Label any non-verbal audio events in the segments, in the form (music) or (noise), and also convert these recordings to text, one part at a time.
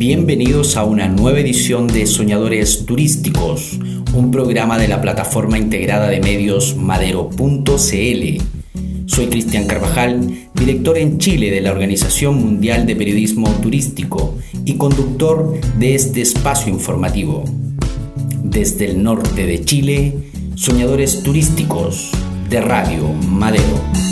Bienvenidos a una nueva edición de Soñadores Turísticos, un programa de la plataforma integrada de medios madero.cl. Soy Cristian Carvajal, director en Chile de la Organización Mundial de Periodismo Turístico y conductor de este espacio informativo. Desde el norte de Chile, Soñadores Turísticos de Radio Madero.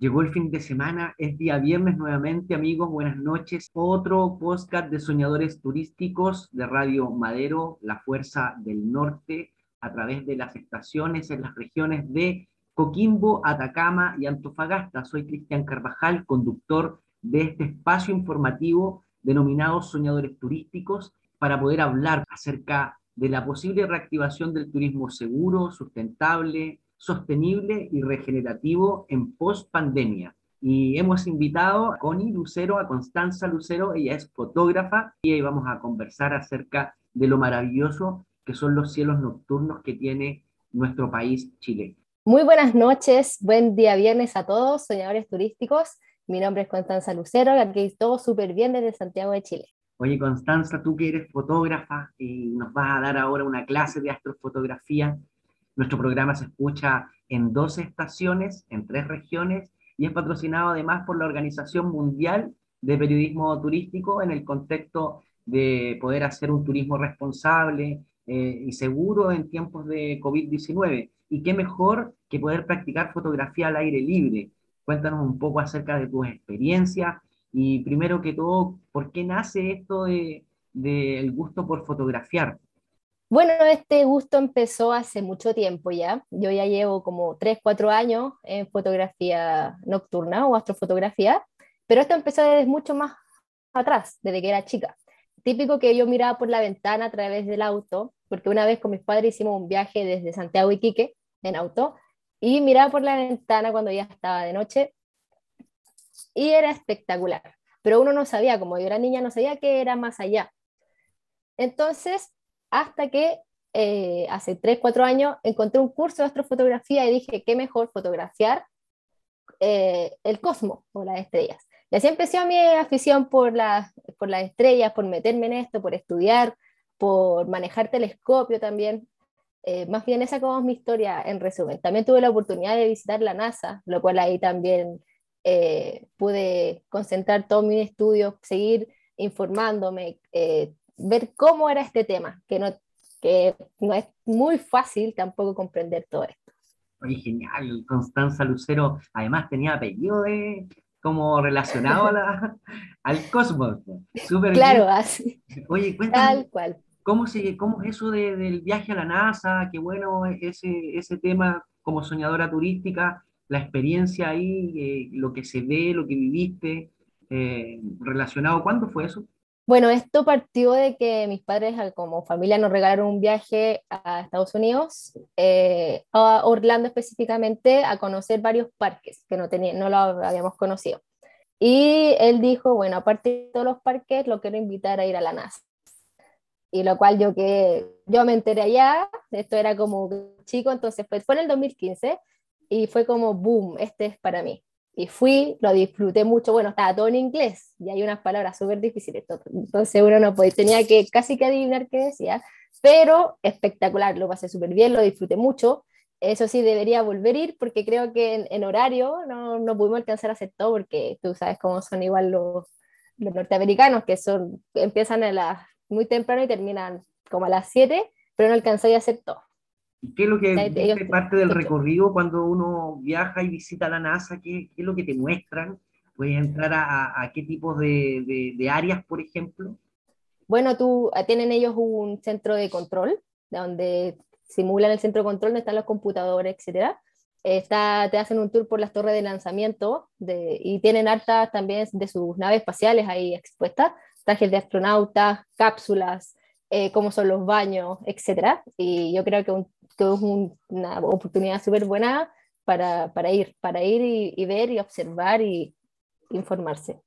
Llegó el fin de semana, es día viernes nuevamente, amigos, buenas noches. Otro podcast de soñadores turísticos de Radio Madero, La Fuerza del Norte, a través de las estaciones en las regiones de Coquimbo, Atacama y Antofagasta. Soy Cristian Carvajal, conductor de este espacio informativo denominado Soñadores Turísticos, para poder hablar acerca de la posible reactivación del turismo seguro, sustentable, sostenible y regenerativo en post pandemia. Y hemos invitado a Connie Lucero, a Constanza Lucero, ella es fotógrafa y ahí vamos a conversar acerca de lo maravilloso que son los cielos nocturnos que tiene nuestro país, Chile. Muy buenas noches, buen día viernes a todos, soñadores turísticos. Mi nombre es Constanza Lucero, aquí todo súper bien desde Santiago de Chile. Oye, Constanza, tú que eres fotógrafa y nos vas a dar ahora una clase de astrofotografía, nuestro programa se escucha en dos estaciones, en tres regiones, y es patrocinado además por la Organización Mundial de Periodismo Turístico en el contexto de poder hacer un turismo responsable eh, y seguro en tiempos de COVID-19. Y qué mejor que poder practicar fotografía al aire libre. Cuéntanos un poco acerca de tus experiencias Y primero que todo, ¿por qué nace esto del de, gusto por fotografiar? Bueno, este gusto empezó hace mucho tiempo ya. Yo ya llevo como 3, 4 años en fotografía nocturna o astrofotografía, pero esto empezó desde mucho más atrás, desde que era chica. Típico que yo miraba por la ventana a través del auto, porque una vez con mis padres hicimos un viaje desde Santiago y Quique en auto, y miraba por la ventana cuando ya estaba de noche y era espectacular. Pero uno no sabía, como yo era niña, no sabía que era más allá. Entonces, hasta que eh, hace 3, 4 años encontré un curso de astrofotografía y dije, qué mejor fotografiar eh, el cosmos o las estrellas. Y así empezó mi afición por, las por las estrellas, por meterme en esto, por estudiar, por manejar telescopio también. Eh, más bien esa como es mi historia en resumen. También tuve la oportunidad de visitar la NASA, lo cual ahí también pude concentrar todo mi estudio, seguir informándome, ver cómo era este tema, que no, que no es muy fácil tampoco comprender todo esto. Oye, genial, Constanza Lucero, además tenía apellido de, como relacionado a la, (laughs) al cosmos. Super claro, así. Oye, cuéntame. Tal cual. ¿Cómo, se, ¿Cómo es eso de, del viaje a la NASA? Qué bueno ese, ese tema como soñadora turística, la experiencia ahí, eh, lo que se ve, lo que viviste, eh, relacionado. ¿Cuándo fue eso? Bueno, esto partió de que mis padres como familia nos regalaron un viaje a Estados Unidos, eh, a Orlando específicamente, a conocer varios parques que no, tenía, no lo habíamos conocido. Y él dijo, bueno, aparte de todos los parques, lo quiero invitar a ir a la NASA y lo cual yo que yo me enteré allá, esto era como chico, entonces fue, fue en el 2015 y fue como boom, este es para mí. Fui, lo disfruté mucho, bueno, estaba todo en inglés y hay unas palabras súper difíciles, entonces uno no podía, tenía que casi que adivinar qué decía, pero espectacular, lo pasé súper bien, lo disfruté mucho. Eso sí, debería volver a ir porque creo que en, horario no, no, pudimos alcanzar a hacer todo porque tú sabes cómo son igual los, los norteamericanos, que son, empiezan a las muy temprano y terminan como a las 7, pero no alcanzáis a hacer todo. ¿Qué es lo que es parte del recorrido cuando uno viaja y visita la NASA? ¿Qué, qué es lo que te muestran? ¿Puedes entrar a, a qué tipos de, de, áreas, por ejemplo? Bueno, tú, eh, tienen ellos un centro de control, donde simulan el centro de control donde están los computadores, etcétera. Está, te hacen un tour por las torres de lanzamiento de, y tienen hartas también de sus naves espaciales ahí expuestas trajes de astronautas, cápsulas, eh, cómo son los baños, etc. Y yo creo que, es una oportunidad súper buena para, para, ir, para ir y, ver y observar y informarse.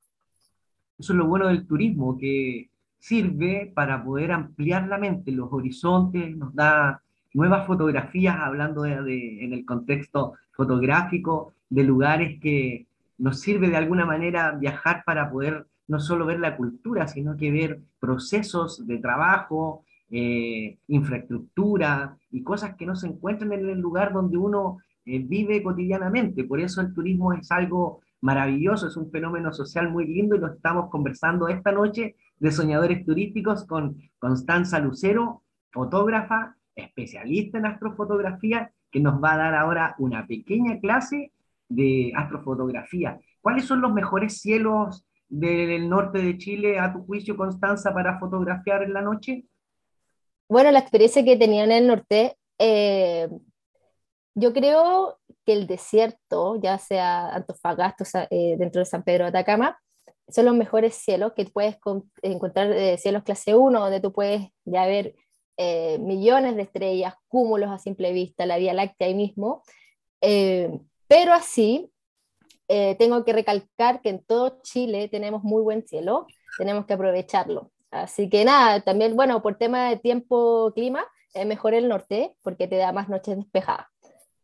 Eso es lo bueno del turismo, que sirve para poder ampliar la mente, los horizontes, nos da nuevas fotografías, hablando de, en el contexto fotográfico, de lugares que nos sirve de alguna manera viajar para poder no solo ver la cultura, sino que ver procesos de trabajo, eh, infraestructura y cosas que no se encuentran en el lugar donde uno eh, vive cotidianamente. Por eso el turismo es algo maravilloso, es un fenómeno social muy lindo y lo estamos conversando esta noche de Soñadores Turísticos con Constanza Lucero, fotógrafa, especialista en astrofotografía, que nos va a dar ahora una pequeña clase de astrofotografía. ¿Cuáles son los mejores cielos del norte de Chile, a tu juicio, Constanza, para fotografiar en la noche? Bueno, la experiencia que tenía en el norte, eh, yo creo que el desierto, ya sea Antofagasta, eh, dentro de San Pedro de Atacama, son los mejores cielos que puedes encontrar eh, cielos clase 1, donde tú puedes ya ver millones de estrellas, cúmulos a simple vista, la Vía Láctea ahí mismo. pero así, tengo que recalcar que en todo Chile tenemos muy buen cielo, tenemos que aprovecharlo. Así que nada, también, bueno, por tema de tiempo, clima, es mejor el norte porque te da más noches despejadas.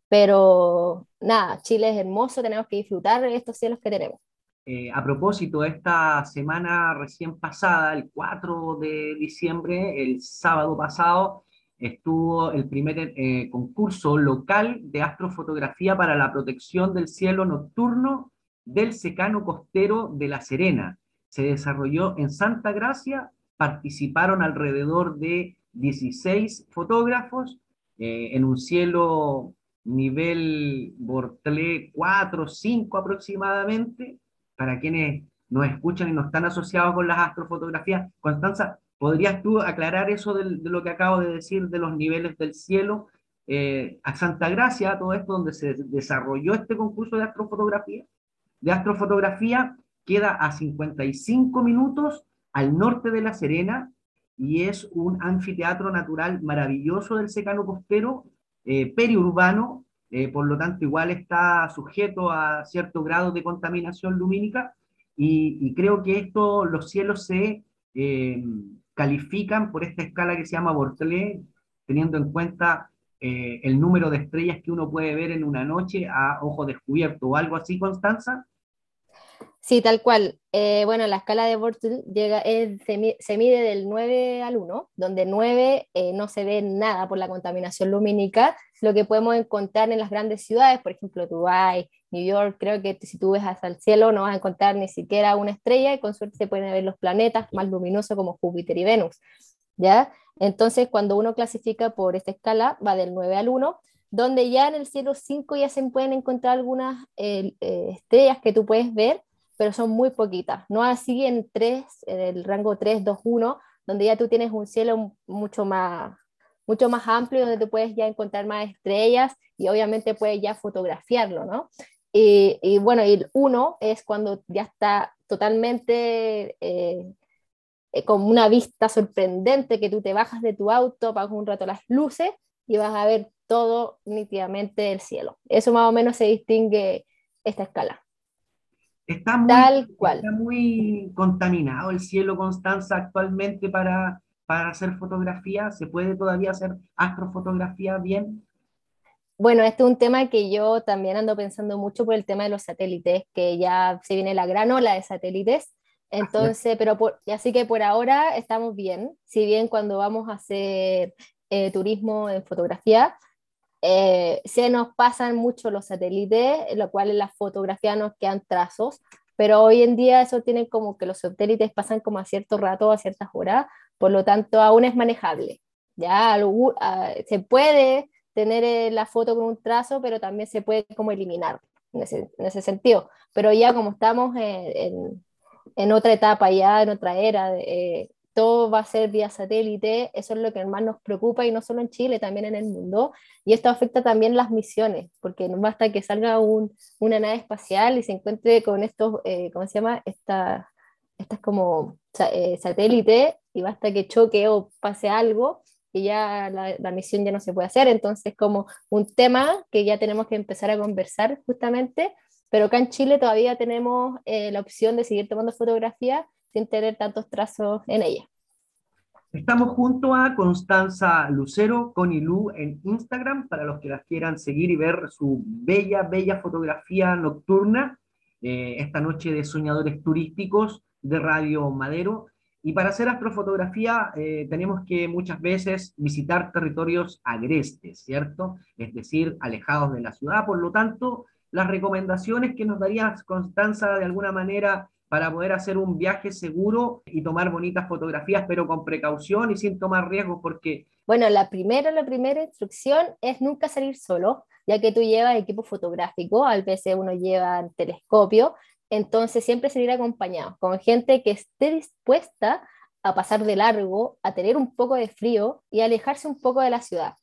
Pero nada, Chile es hermoso, tenemos que disfrutar de estos cielos que tenemos. Eh, a propósito, esta semana recién pasada, el 4 de diciembre, el sábado pasado, estuvo el primer eh, concurso local de astrofotografía para la protección del cielo nocturno del secano costero de La Serena. Se desarrolló en Santa Gracia, participaron alrededor de 16 fotógrafos eh, en un cielo nivel Bortlé 4 5 aproximadamente. Para quienes nos escuchan y no están asociados con las astrofotografías. Constanza, ¿podrías tú aclarar eso de, lo que acabo de decir de los niveles del cielo? Eh, a Santa Gracia, todo esto donde se desarrolló este concurso de astrofotografía, de astrofotografía queda a 55 minutos al norte de La Serena y es un anfiteatro natural maravilloso del secano costero, eh, periurbano, eh, por lo tanto igual está sujeto a cierto grado de contaminación lumínica y, creo que esto, los cielos se eh, califican por esta escala que se llama Bortlé, teniendo en cuenta el número de estrellas que uno puede ver en una noche a ojo descubierto o algo así, Constanza. Sí, tal cual. Eh, bueno, la escala de Bortle llega, se, mide del 9 al 1, donde 9 eh, no se ve nada por la contaminación lumínica, lo que podemos encontrar en las grandes ciudades, por ejemplo, Dubái, New York, creo que si tú ves hasta el cielo no vas a encontrar ni siquiera una estrella y con suerte se pueden ver los planetas más luminosos como Júpiter y Venus, ¿ya? Entonces, cuando uno clasifica por esta escala, va del 9 al 1, donde ya en el cielo 5 ya se pueden encontrar algunas eh, estrellas que tú puedes ver, pero son muy poquitas. No así en 3, en el rango 3, 2, 1, donde ya tú tienes un cielo mucho más, mucho más amplio, donde tú puedes ya encontrar más estrellas y obviamente puedes ya fotografiarlo, ¿no? Y, bueno, el 1 es cuando ya está totalmente eh, con una vista sorprendente, que tú te bajas de tu auto, apagas un rato las luces y vas a ver todo nítidamente el cielo. Eso más o menos se distingue esta escala. Está muy, Tal cual. Está muy contaminado el cielo, Constanza, actualmente para, para hacer fotografía. ¿Se puede todavía hacer astrofotografía bien? Bueno, este es un tema que yo también ando pensando mucho por el tema de los satélites, que ya se viene la gran ola de satélites. Entonces, pero por, así que por ahora estamos bien. Si bien cuando vamos a hacer eh, turismo en fotografía, eh, se nos pasan mucho los satélites, lo cual en la fotografía nos quedan trazos, pero hoy en día eso tiene como que los satélites pasan como a cierto rato, a ciertas horas, por lo tanto aún es manejable. Ya se puede tener eh, la foto con un trazo, pero también se puede como eliminar en ese, en ese sentido. Pero ya como estamos en, en, otra etapa, ya en otra era, eh, todo va a ser vía satélite, eso es lo que más nos preocupa y no solo en Chile, también en el mundo. Y esto afecta también las misiones, porque no basta que salga un, una nave espacial y se encuentre con estos, eh, ¿cómo se llama? Esta, estas como eh, satélite y basta que choque o pase algo y ya la, la, misión ya no se puede hacer. Entonces, como un tema que ya tenemos que empezar a conversar justamente, pero acá en Chile todavía tenemos eh, la opción de seguir tomando fotografías sin tener tantos trazos en ella. Estamos junto a Constanza Lucero, Conilú en Instagram, para los que las quieran seguir y ver su bella, bella fotografía nocturna, eh, esta noche de soñadores turísticos de Radio Madero. Y para hacer astrofotografía eh, tenemos que muchas veces visitar territorios agrestes, ¿cierto? Es decir, alejados de la ciudad. Por lo tanto, las recomendaciones que nos darías, Constanza, de alguna manera para poder hacer un viaje seguro y tomar bonitas fotografías, pero con precaución y sin tomar riesgos, porque... Bueno, la primera, la primera instrucción es nunca salir solo, ya que tú llevas equipo fotográfico, a veces uno lleva telescopio, entonces siempre salir acompañado, con gente que esté dispuesta a pasar de largo, a tener un poco de frío y alejarse un poco de la ciudad.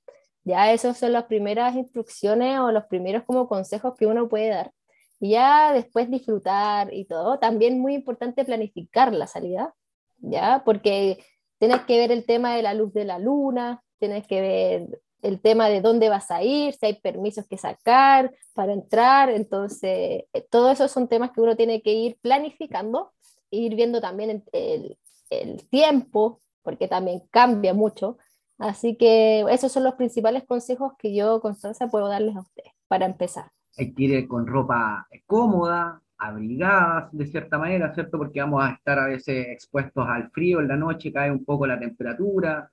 Ya esas son las primeras instrucciones o los primeros como consejos que uno puede dar y ya después disfrutar y todo. También muy importante planificar la salida, ¿ya? Porque tienes que ver el tema de la luz de la luna, tienes que ver el tema de dónde vas a ir, si hay permisos que sacar para entrar, entonces, eh, todo eso son temas que uno tiene que ir planificando, ir viendo también el, el tiempo, porque también cambia mucho. Así que esos son los principales consejos que yo, Constanza, puedo darles a ustedes para empezar hay que ir con ropa cómoda, abrigada de cierta manera, ¿cierto? Porque vamos a estar a veces expuestos al frío en la noche, cae un poco la temperatura,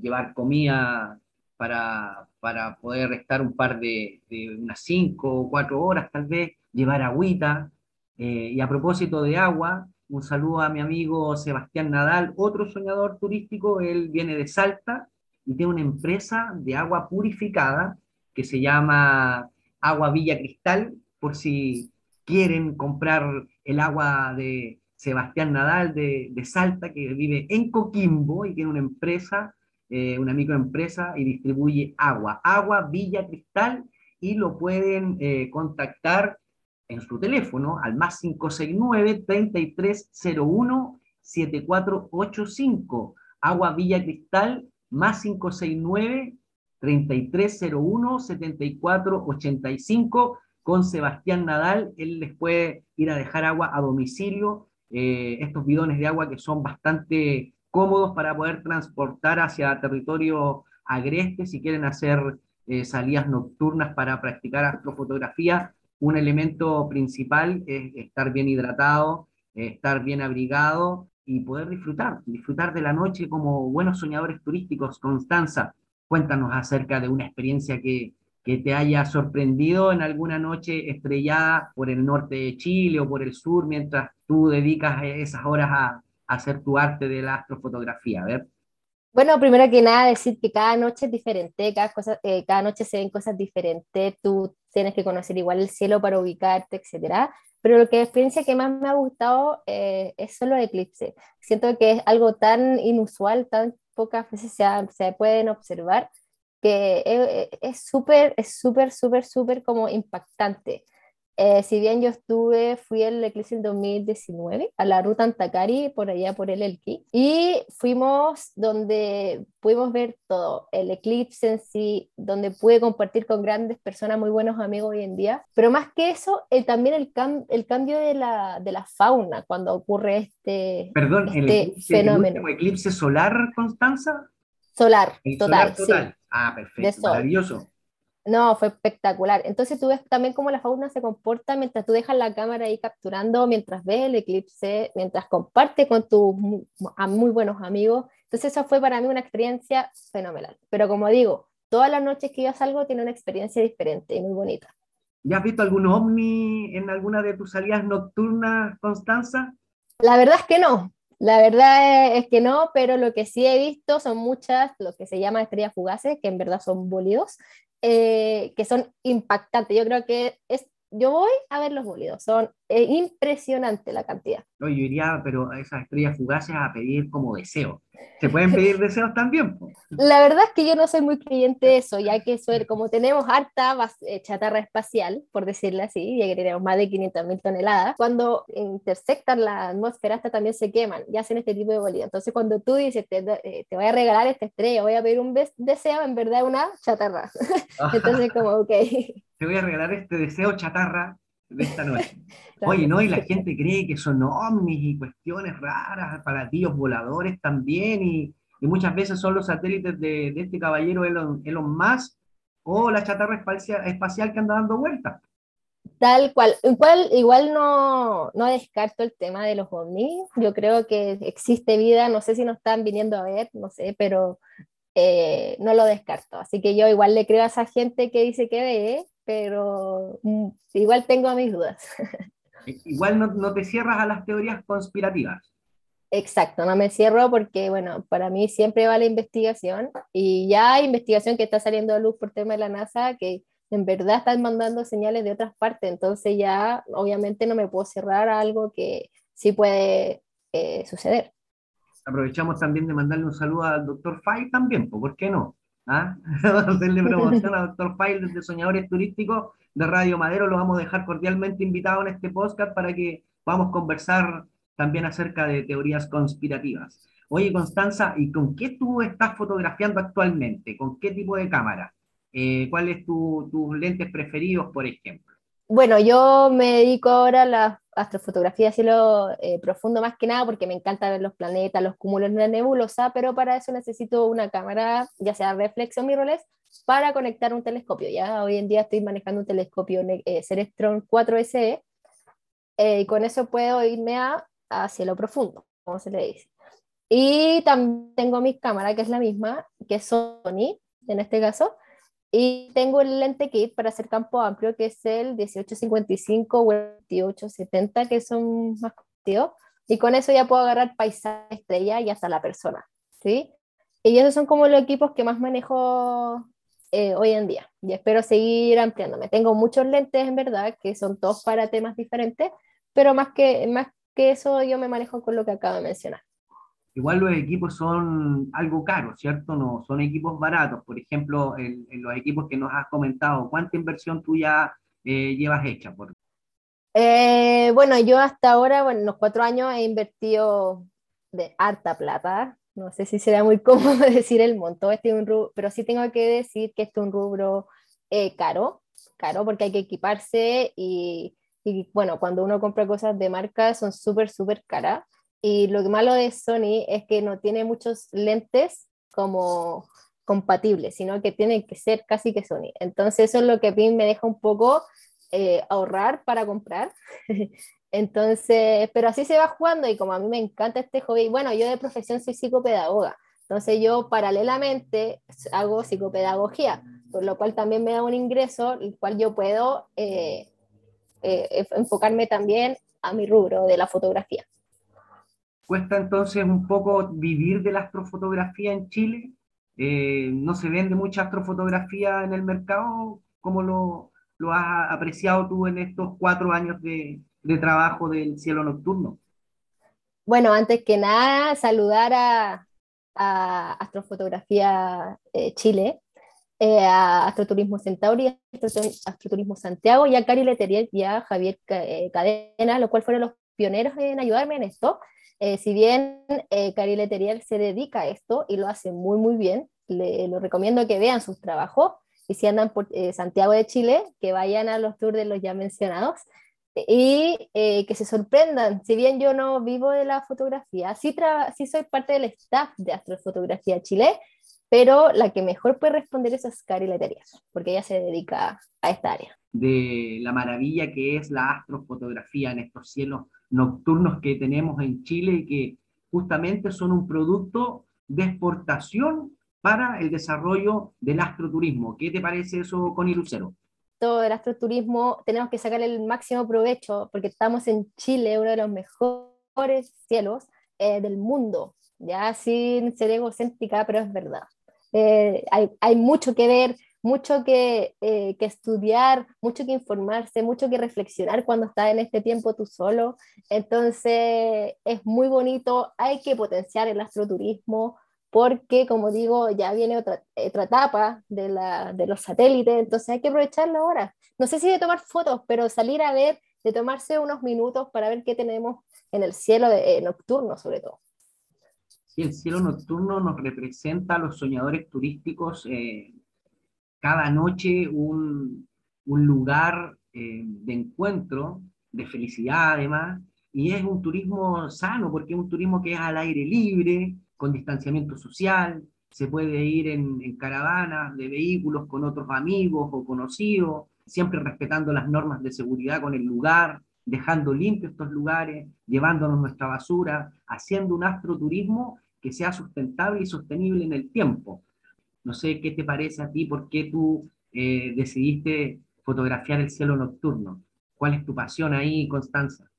llevar comida para, para poder estar un par de, unas cinco o cuatro horas tal vez, llevar agüita. Eh, y a propósito de agua, un saludo a mi amigo Sebastián Nadal, otro soñador turístico, él viene de Salta y tiene una empresa de agua purificada que se llama Agua Villa Cristal, por si quieren comprar el agua de, Sebastián Nadal de, Salta, que vive en Coquimbo y tiene una empresa, eh, una microempresa y distribuye agua. Agua Villa Cristal y lo pueden eh, contactar en su teléfono al más 569-3301-7485. Agua Villa Cristal más 569 3301-7485 con Sebastián Nadal. Él les puede ir a dejar agua a domicilio, eh, estos bidones de agua que son bastante cómodos para poder transportar hacia territorio agreste si quieren hacer eh, salidas nocturnas para practicar astrofotografía. Un elemento principal es estar bien hidratado, estar bien abrigado y poder disfrutar, disfrutar de la noche como buenos soñadores turísticos, Constanza. Cuéntanos acerca de una experiencia que, que te haya sorprendido en alguna noche estrellada por el norte de Chile o por el sur, mientras tú dedicas esas horas a, hacer tu arte de la astrofotografía. A ver. Bueno, primero que nada decir que cada noche es diferente, cada, cosa, eh, cada noche se ven cosas diferentes, tú tienes que conocer igual el cielo para ubicarte, etcétera. Pero lo que la experiencia que más me ha gustado eh, es solo eclipse. Siento que es algo tan inusual, tan pocas veces se, pueden observar, que es súper, es súper, súper, súper como impactante. Eh, si bien yo estuve, fui al eclipse en 2019 a la ruta Antacari, por allá por el Elqui, y fuimos donde pudimos ver todo, el eclipse en sí, donde pude compartir con grandes personas, muy buenos amigos hoy en día, pero más que eso, el, también el, el cambio de la, de la, fauna cuando ocurre este, Perdón, este el eclipse, fenómeno. ¿El eclipse solar, Constanza? Solar, total, total. Sí. Ah, perfecto, maravilloso. No, fue espectacular. Entonces tú ves también cómo la fauna se comporta mientras tú dejas la cámara ahí capturando, mientras ves el eclipse, mientras comparte con tus muy, muy buenos amigos. Entonces eso fue para mí una experiencia fenomenal. Pero como digo, todas las noches que yo salgo tiene una experiencia diferente y muy bonita. ¿Ya has visto algún ovni en alguna de tus salidas nocturnas, Constanza? La verdad es que no. La verdad es que no, pero lo que sí he visto son muchas, lo que se llama estrellas fugaces, que en verdad son bólidos, eh, que son impactantes. Yo creo que es, yo voy a ver los bólidos, son eh, impresionante la cantidad. No, yo iría, pero a esas estrellas fugaces a pedir como deseo. ¿Se pueden pedir deseos también? La verdad es que yo no soy muy creyente de eso, ya que como tenemos harta eh, chatarra espacial, por decirlo así, ya que tenemos más de 500.000 toneladas, cuando intersectan la atmósfera hasta también se queman y hacen este tipo de bolido. Entonces cuando tú dices, te, eh, te voy a regalar esta estrella, voy a pedir un deseo, en verdad una chatarra. (laughs) Entonces como, ok. Te voy a regalar este deseo chatarra de esta noche. (laughs) Oye, ¿no? Y la gente cree que son ovnis y cuestiones raras, para tíos voladores también, y, muchas veces son los satélites de, este caballero Elon, Elon Musk o la chatarra espacial, espacial que anda dando vueltas. Tal cual. Igual, igual no, no, descarto el tema de los ovnis. Yo creo que existe vida, no sé si nos están viniendo a ver, no sé, pero eh, no lo descarto. Así que yo igual le creo a esa gente que dice que ve, pero mm, igual tengo mis dudas. (laughs) Igual no, te cierras a las teorías conspirativas. Exacto, no me cierro porque, bueno, para mí siempre va la investigación y ya hay investigación que está saliendo a luz por tema de la NASA que en verdad están mandando señales de otras partes, entonces ya obviamente no me puedo cerrar a algo que sí puede eh, suceder. Aprovechamos también de mandarle un saludo al doctor Fay también, ¿por qué no? ¿Ah? (laughs) Hacerle promoción al doctor Fay desde Soñadores Turísticos de Radio Madero. Lo vamos a dejar cordialmente invitado en este podcast para que podamos conversar también acerca de teorías conspirativas. Oye, Constanza, ¿y con qué tú estás fotografiando actualmente? ¿Con qué tipo de cámara? Eh, ¿Cuáles tu, tus lentes preferidos, por ejemplo? Bueno, yo me dedico ahora a la astrofotografía de cielo eh, profundo más que nada porque me encanta ver los planetas, los cúmulos la nebulosa, pero para eso necesito una cámara, ya sea reflex o mirrorless, para conectar un telescopio. Ya hoy en día estoy manejando un telescopio eh, Celestron 4SE eh, y con eso puedo irme a, cielo profundo, como se le dice. Y también tengo mi cámara, que es la misma, que Sony, en este caso, y tengo el lente kit para hacer campo amplio, que es el 1855 o 1870, que son más conocidos. Y con eso ya puedo agarrar paisaje, estrella y hasta la persona. ¿sí? Y esos son como los equipos que más manejo eh, hoy en día. Y espero seguir ampliándome. Tengo muchos lentes, en verdad, que son todos para temas diferentes, pero más que, más que eso yo me manejo con lo que acabo de mencionar. Igual los equipos son algo caros, ¿cierto? No son equipos baratos. Por ejemplo, en, los equipos que nos has comentado, ¿cuánta inversión tú ya eh, llevas hecha? Por... Eh, bueno, yo hasta ahora, bueno, en los cuatro años he invertido de harta plata. No sé si será muy (laughs) cómodo decir el monto, este un rubro, pero sí tengo que decir que este es un rubro eh, caro, caro porque hay que equiparse y, y, bueno, cuando uno compra cosas de marca son súper, súper caras. Y lo malo de Sony es que no tiene muchos lentes como compatibles, sino que tiene que ser casi que Sony. Entonces eso es lo que a mí me deja un poco eh, ahorrar para comprar. (laughs) Entonces, pero así se va jugando y como a mí me encanta este hobby, bueno, yo de profesión soy psicopedagoga, entonces yo paralelamente hago psicopedagogía, por lo cual también me da un ingreso, el cual yo puedo eh, eh, enfocarme también a mi rubro de la fotografía. Cuesta entonces un poco vivir de la astrofotografía en Chile. Eh, no se vende mucha astrofotografía en el mercado. ¿Cómo lo, lo has apreciado tú en estos cuatro años de, de, trabajo del cielo nocturno? Bueno, antes que nada, saludar a, Astrofotografía eh, Chile, eh, a Astroturismo Centauri, Astroturismo Santiago y a Cari Leteriel y a Javier Cadena, los cuales fueron los pioneros en ayudarme en esto. Eh, si bien eh, Cari Leteriel se dedica a esto y lo hace muy, muy bien, le recomiendo que vean sus trabajos y si andan por eh, Santiago de Chile, que vayan a los tours de los ya mencionados y eh, que se sorprendan. Si bien yo no vivo de la fotografía, sí, sí soy parte del staff de Astrofotografía Chile, pero la que mejor puede responder eso es Cari Leteriel, porque ella se dedica a esta área. De la maravilla que es la astrofotografía en estos cielos nocturnos que tenemos en Chile y que justamente son un producto de exportación para el desarrollo del astroturismo. ¿Qué te parece eso, Connie Lucero? Todo el astroturismo tenemos que sacar el máximo provecho porque estamos en Chile, uno de los mejores cielos eh, del mundo, ya sin ser egocéntrica, pero es verdad. Eh, hay, hay mucho que ver, mucho que, eh, que, estudiar, mucho que informarse, mucho que reflexionar cuando estás en este tiempo tú solo. Entonces es muy bonito, hay que potenciar el astroturismo porque, como digo, ya viene otra, otra etapa de, la, de los satélites, entonces hay que aprovecharlo ahora. No sé si de tomar fotos, pero salir a ver, de tomarse unos minutos para ver qué tenemos en el cielo de, eh, nocturno sobre todo. Sí, el cielo nocturno nos representa a los soñadores turísticos eh, cada noche un, un lugar eh, de encuentro, de felicidad además, y es un turismo sano, porque es un turismo que es al aire libre, con distanciamiento social, se puede ir en, en caravanas de vehículos con otros amigos o conocidos, siempre respetando las normas de seguridad con el lugar, dejando limpios estos lugares, llevándonos nuestra basura, haciendo un astroturismo que sea sustentable y sostenible en el tiempo. No sé qué te parece a ti, por qué tú eh, decidiste fotografiar el cielo nocturno. ¿Cuál es tu pasión ahí, Constanza?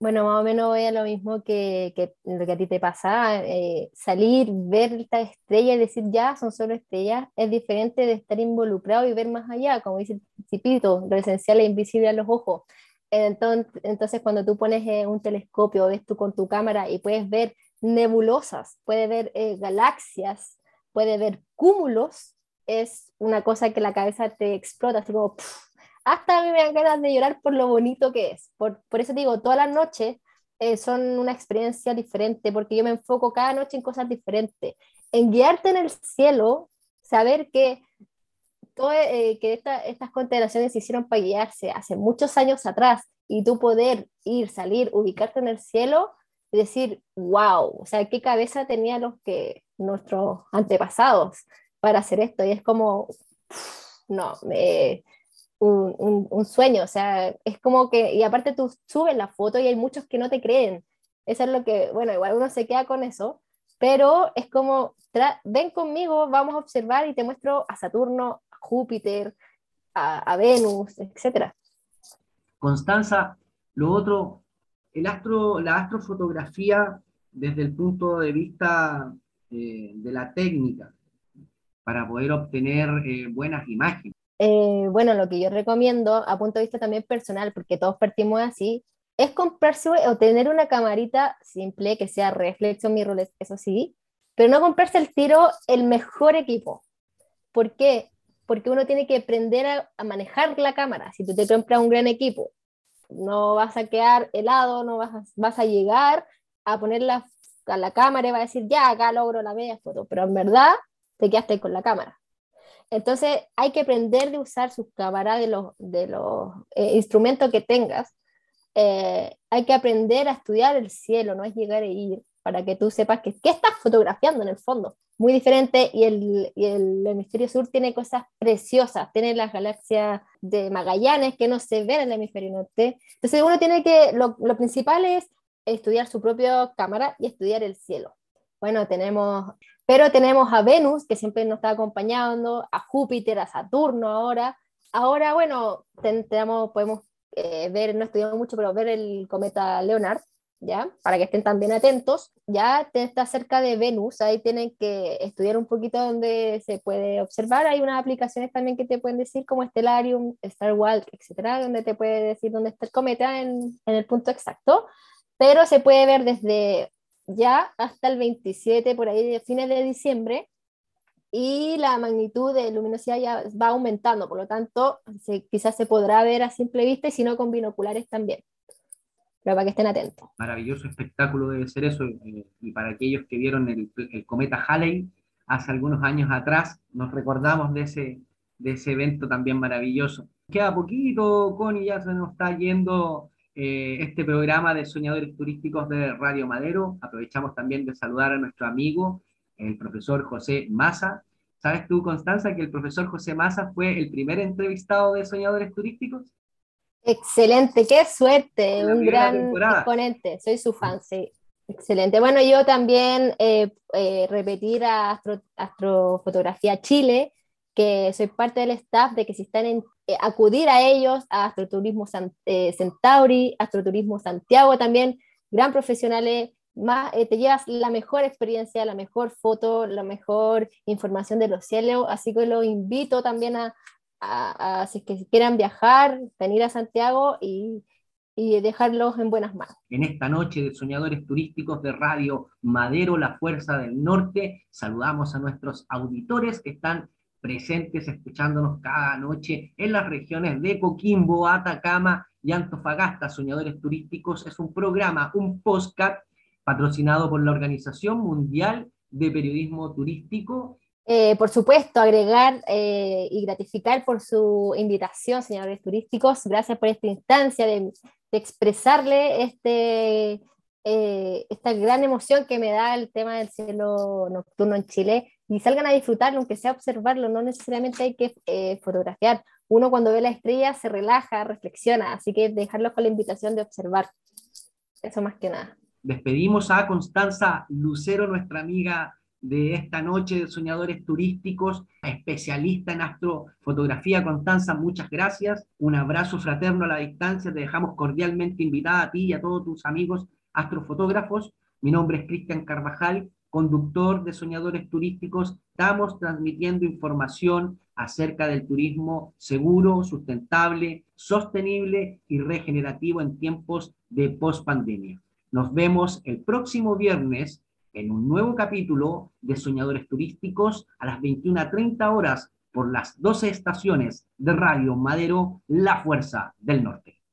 Bueno, más o menos voy a lo mismo que, que lo que a ti te pasa. Eh, salir, ver esta estrella y decir ya son solo estrellas es diferente de estar involucrado y ver más allá, como dice el principito, lo esencial es invisible a los ojos. Entonces, cuando tú pones eh, un telescopio, ves tú con tu cámara y puedes ver nebulosas, puedes ver galaxias, puede ver cúmulos, es una cosa que la cabeza te explota, así como, hasta a mí me dan ganas de llorar por lo bonito que es. Por, por eso digo, todas las noches eh, son una experiencia diferente, porque yo me enfoco cada noche en cosas diferentes. En guiarte en el cielo, saber que, todo, eh, que estas constelaciones se hicieron para guiarse hace muchos años atrás y tú poder ir, salir, ubicarte en el cielo, y decir, wow, o sea, qué cabeza tenían los que nuestros antepasados para hacer esto. Y es como, no, un, un, sueño, o sea, es como que, y aparte tú subes la foto y hay muchos que no te creen. Eso es lo que, bueno, igual uno se queda con eso, pero es como, ven conmigo, vamos a observar y te muestro a Saturno, a Júpiter, a, a Venus, etc. Constanza, lo otro, el astro, la astrofotografía desde el punto de vista eh, de la técnica para poder obtener eh, buenas imágenes? Eh, bueno, lo que yo recomiendo a punto de vista también personal, porque todos partimos así, es comprarse o tener una camarita simple que sea reflex o mirrorless, eso sí, pero no comprarse el tiro el mejor equipo. ¿Por qué? Porque uno tiene que aprender a, manejar la cámara. Si tú te compras un gran equipo, no vas a quedar helado, no vas a, vas a llegar a ponerla a la cámara y va a decir, ya, acá logro la media foto, pero en verdad te quedaste con la cámara. Entonces hay que aprender de usar su cámara de los, de los eh, instrumentos que tengas. Eh, hay que aprender a estudiar el cielo, no es llegar e ir, para que tú sepas que, qué estás fotografiando en el fondo. Muy diferente y el, y el hemisferio sur tiene cosas preciosas, tiene las galaxias de Magallanes que no se ven en el hemisferio norte. Entonces uno tiene que, lo, lo principal es estudiar su propia cámara y estudiar el cielo. Bueno, tenemos, pero tenemos a Venus, que siempre nos está acompañando, a Júpiter, a Saturno ahora. Ahora, bueno, tenemos, podemos eh, ver, no estudiamos mucho, pero ver el cometa Leonard, ¿ya? Para que estén también atentos. Ya está cerca de Venus, ahí tienen que estudiar un poquito donde se puede observar. Hay unas aplicaciones también que te pueden decir como Stellarium, Star Walk, etcétera, donde te puede decir dónde está el cometa en, en el punto exacto pero se puede ver desde ya hasta el 27, por ahí de fines de diciembre, y la magnitud de luminosidad ya va aumentando, por lo tanto, quizás se podrá ver a simple vista y si no con binoculares también. Pero para que estén atentos. Maravilloso espectáculo debe ser eso, eh, y para aquellos que vieron el, cometa Halley hace algunos años atrás, nos recordamos de ese, de ese evento también maravilloso. Queda poquito, Connie, ya se nos está yendo eh, este programa de soñadores turísticos de Radio Madero. Aprovechamos también de saludar a nuestro amigo, el profesor José Maza. ¿Sabes tú, Constanza, que el profesor José Maza fue el primer entrevistado de soñadores turísticos? Excelente, qué suerte, un gran exponente, soy su fan, sí. Excelente. Bueno, yo también eh, eh, repetir a Astrofotografía Chile, que soy parte del staff de que si están en eh, acudir a ellos, a Astroturismo eh, Centauri, Astroturismo Santiago también, gran profesionales, más, eh, te llevas la mejor experiencia, la mejor foto, la mejor información de los cielos, así que los invito también a, a, si que quieran viajar, venir a Santiago y, y dejarlos en buenas manos. En esta noche de Soñadores Turísticos de Radio Madero, La Fuerza del Norte, saludamos a nuestros auditores que están presentes escuchándonos cada noche en las regiones de Coquimbo, Atacama y Antofagasta. Soñadores Turísticos es un programa, un podcast patrocinado por la Organización Mundial de Periodismo Turístico. Eh, por supuesto, agregar eh, y gratificar por su invitación, señores turísticos. Gracias por esta instancia de, de expresarle este, eh, esta gran emoción que me da el tema del cielo nocturno en Chile y salgan a disfrutarlo, aunque sea observarlo, no necesariamente hay que eh, fotografiar. Uno cuando ve la estrella se relaja, reflexiona, así que dejarlo con la invitación de observar. Eso más que nada. Despedimos a Constanza Lucero, nuestra amiga de esta noche de Soñadores Turísticos, especialista en astrofotografía. Constanza, muchas gracias. Un abrazo fraterno a la distancia. Te dejamos cordialmente invitada a ti y a todos tus amigos astrofotógrafos. Mi nombre es Cristian Carvajal conductor de Soñadores Turísticos, estamos transmitiendo información acerca del turismo seguro, sustentable, sostenible y regenerativo en tiempos de pospandemia. Nos vemos el próximo viernes en un nuevo capítulo de Soñadores Turísticos a las 21.30 horas por las 12 estaciones de Radio Madero, La Fuerza del Norte.